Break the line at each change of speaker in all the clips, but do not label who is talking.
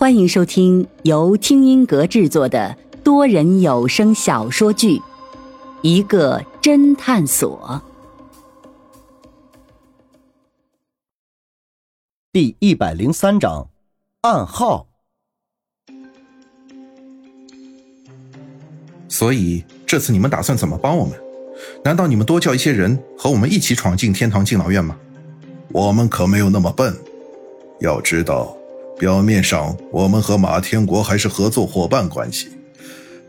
欢迎收听由听音阁制作的多人有声小说剧《一个侦探所》
第一百零三章暗号。
所以这次你们打算怎么帮我们？难道你们多叫一些人和我们一起闯进天堂敬老院吗？
我们可没有那么笨。要知道。表面上，我们和马天国还是合作伙伴关系，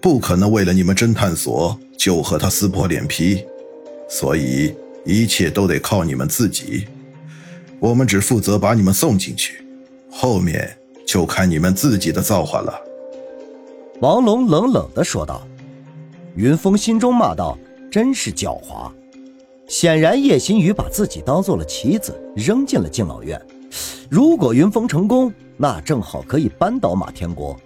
不可能为了你们侦探所就和他撕破脸皮，所以一切都得靠你们自己。我们只负责把你们送进去，后面就看你们自己的造化了。”
王龙冷冷的说道。云峰心中骂道：“真是狡猾！显然叶新宇把自己当做了棋子，扔进了敬老院。如果云峰成功，那正好可以扳倒马天国，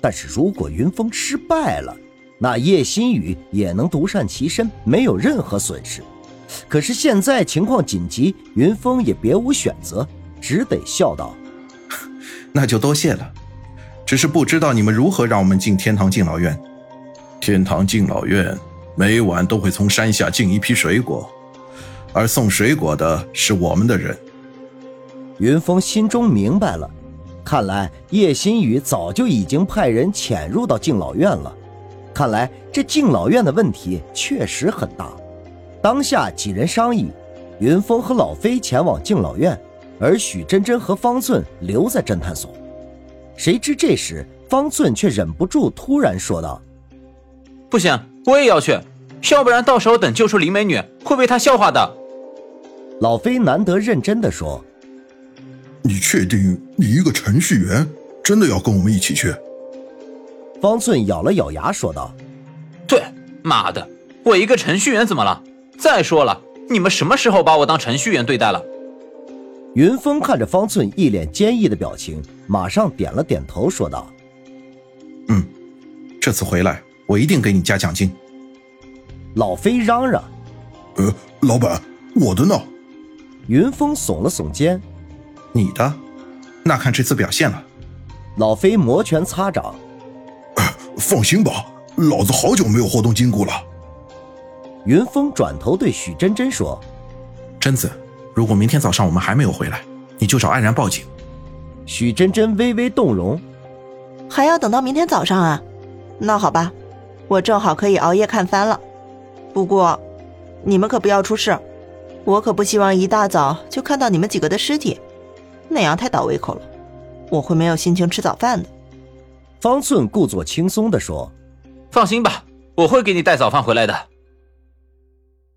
但是如果云峰失败了，那叶新宇也能独善其身，没有任何损失。可是现在情况紧急，云峰也别无选择，只得笑道：“
那就多谢了，只是不知道你们如何让我们进天堂敬老院。
天堂敬老院每晚都会从山下进一批水果，而送水果的是我们的人。”
云峰心中明白了。看来叶新宇早就已经派人潜入到敬老院了。看来这敬老院的问题确实很大。当下几人商议，云峰和老飞前往敬老院，而许真真和方寸留在侦探所。谁知这时方寸却忍不住突然说道：“
不行，我也要去，要不然到时候等救出林美女会被她笑话的。”
老飞难得认真的说。
你确定你一个程序员真的要跟我们一起去？
方寸咬了咬牙说道：“
对，妈的，我一个程序员怎么了？再说了，你们什么时候把我当程序员对待了？”
云峰看着方寸一脸坚毅的表情，马上点了点头说道：“
嗯，这次回来我一定给你加奖金。”
老飞嚷嚷：“
呃，老板，我的呢？”
云峰耸了耸肩。
你的，那看这次表现了。
老飞摩拳擦掌，
放心吧，老子好久没有活动筋骨了。
云峰转头对许真真说：“
贞子，如果明天早上我们还没有回来，你就找安然报警。”
许真真微微动容，
还要等到明天早上啊？那好吧，我正好可以熬夜看番了。不过，你们可不要出事，我可不希望一大早就看到你们几个的尸体。那样太倒胃口了，我会没有心情吃早饭的。
方寸故作轻松地说：“
放心吧，我会给你带早饭回来的。”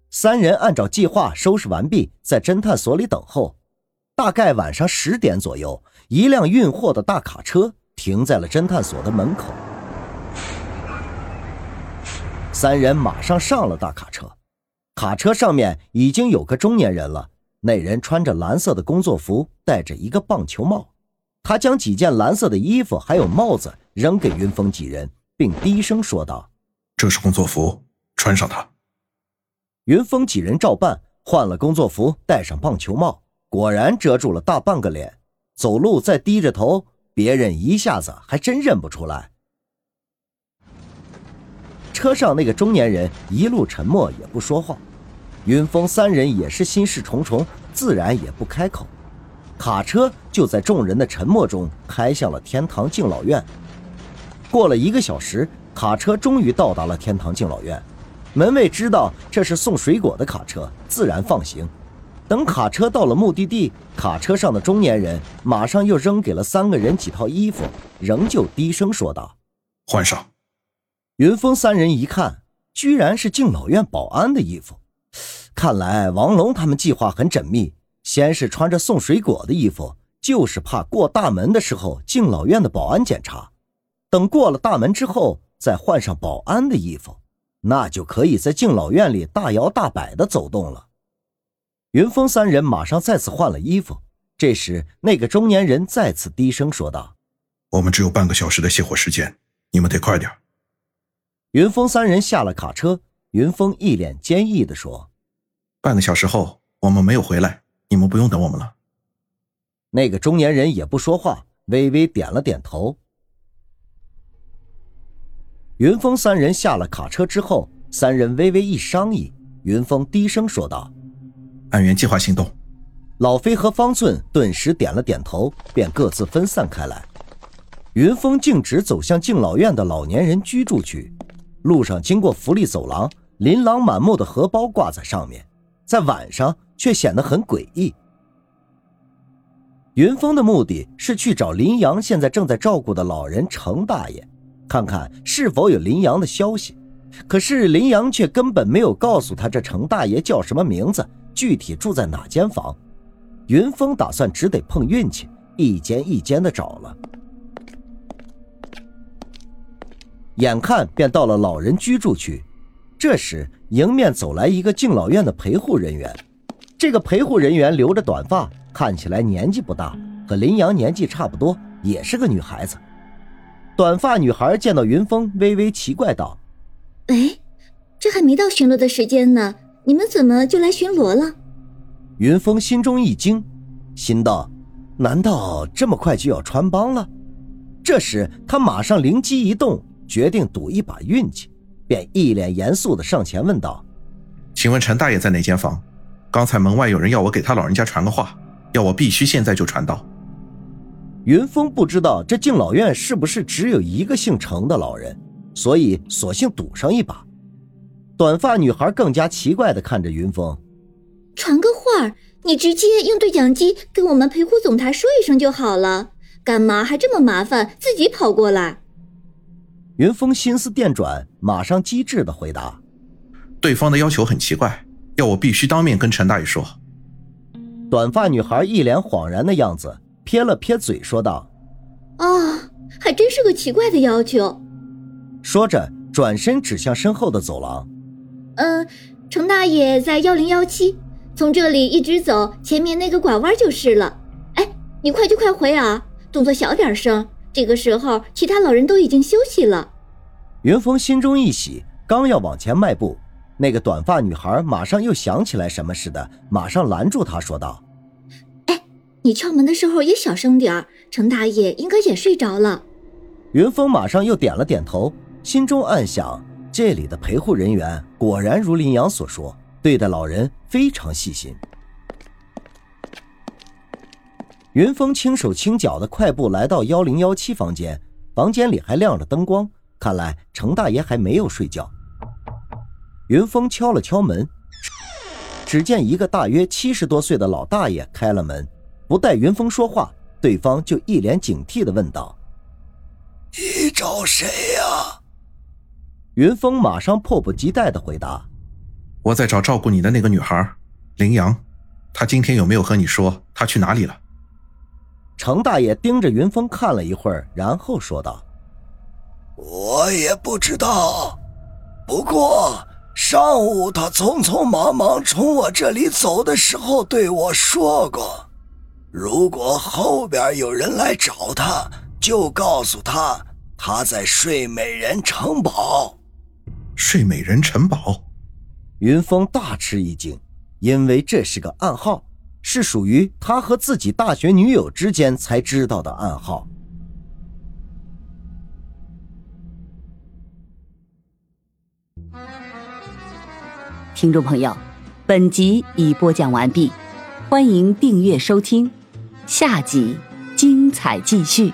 三人按照计划收拾完毕，在侦探所里等候。大概晚上十点左右，一辆运货的大卡车停在了侦探所的门口。三人马上上了大卡车，卡车上面已经有个中年人了。那人穿着蓝色的工作服，戴着一个棒球帽。他将几件蓝色的衣服还有帽子扔给云峰几人，并低声说道：“
这是工作服，穿上它。”
云峰几人照办，换了工作服，戴上棒球帽，果然遮住了大半个脸。走路再低着头，别人一下子还真认不出来。车上那个中年人一路沉默，也不说话。云峰三人也是心事重重，自然也不开口。卡车就在众人的沉默中开向了天堂敬老院。过了一个小时，卡车终于到达了天堂敬老院。门卫知道这是送水果的卡车，自然放行。等卡车到了目的地，卡车上的中年人马上又扔给了三个人几套衣服，仍旧低声说道：“
换上。”
云峰三人一看，居然是敬老院保安的衣服。看来王龙他们计划很缜密，先是穿着送水果的衣服，就是怕过大门的时候敬老院的保安检查。等过了大门之后，再换上保安的衣服，那就可以在敬老院里大摇大摆的走动了。云峰三人马上再次换了衣服。这时，那个中年人再次低声说道：“
我们只有半个小时的卸货时间，你们得快点。”
云峰三人下了卡车，云峰一脸坚毅地说。
半个小时后，我们没有回来，你们不用等我们了。
那个中年人也不说话，微微点了点头。云峰三人下了卡车之后，三人微微一商议，云峰低声说道：“
按原计划行动。”
老飞和方寸顿时点了点头，便各自分散开来。云峰径直走向敬老院的老年人居住区，路上经过福利走廊，琳琅满目的荷包挂在上面，在晚上却显得很诡异。云峰的目的是去找林阳现在正在照顾的老人程大爷，看看是否有林阳的消息。可是林阳却根本没有告诉他这程大爷叫什么名字，具体住在哪间房。云峰打算只得碰运气，一间一间的找了。眼看便到了老人居住区，这时迎面走来一个敬老院的陪护人员。这个陪护人员留着短发，看起来年纪不大，和林阳年纪差不多，也是个女孩子。短发女孩见到云峰，微微奇怪道：“
哎，这还没到巡逻的时间呢，你们怎么就来巡逻了？”
云峰心中一惊，心道：“难道这么快就要穿帮了？”这时他马上灵机一动。决定赌一把运气，便一脸严肃的上前问道：“
请问陈大爷在哪间房？刚才门外有人要我给他老人家传个话，要我必须现在就传到。”
云峰不知道这敬老院是不是只有一个姓程的老人，所以索性赌上一把。短发女孩更加奇怪的看着云峰：“
传个话，你直接用对讲机跟我们陪护总台说一声就好了，干嘛还这么麻烦，自己跑过来？”
云峰心思电转，马上机智的回答：“
对方的要求很奇怪，要我必须当面跟陈大爷说。”
短发女孩一脸恍然的样子，撇了撇嘴说道：“
啊，还真是个奇怪的要求。”
说着转身指向身后的走廊：“
嗯，程大爷在幺零幺七，从这里一直走，前面那个拐弯就是了。哎，你快去快回啊，动作小点声。”这个时候，其他老人都已经休息了。
云峰心中一喜，刚要往前迈步，那个短发女孩马上又想起来什么似的，马上拦住他，说道：“
哎，你敲门的时候也小声点儿，程大爷应该也睡着了。”
云峰马上又点了点头，心中暗想：这里的陪护人员果然如林阳所说，对待老人非常细心。云峰轻手轻脚的快步来到幺零幺七房间，房间里还亮着灯光，看来程大爷还没有睡觉。云峰敲了敲门，只见一个大约七十多岁的老大爷开了门，不待云峰说话，对方就一脸警惕的问道：“
你找谁呀？”
云峰马上迫不及待的回答：“
我在找照顾你的那个女孩，林阳，她今天有没有和你说她去哪里了？”
程大爷盯着云峰看了一会儿，然后说道：“
我也不知道，不过上午他匆匆忙忙从我这里走的时候对我说过，如果后边有人来找他，就告诉他他在睡美人城堡。
睡美人城堡。”
云峰大吃一惊，因为这是个暗号。是属于他和自己大学女友之间才知道的暗号。
听众朋友，本集已播讲完毕，欢迎订阅收听，下集精彩继续。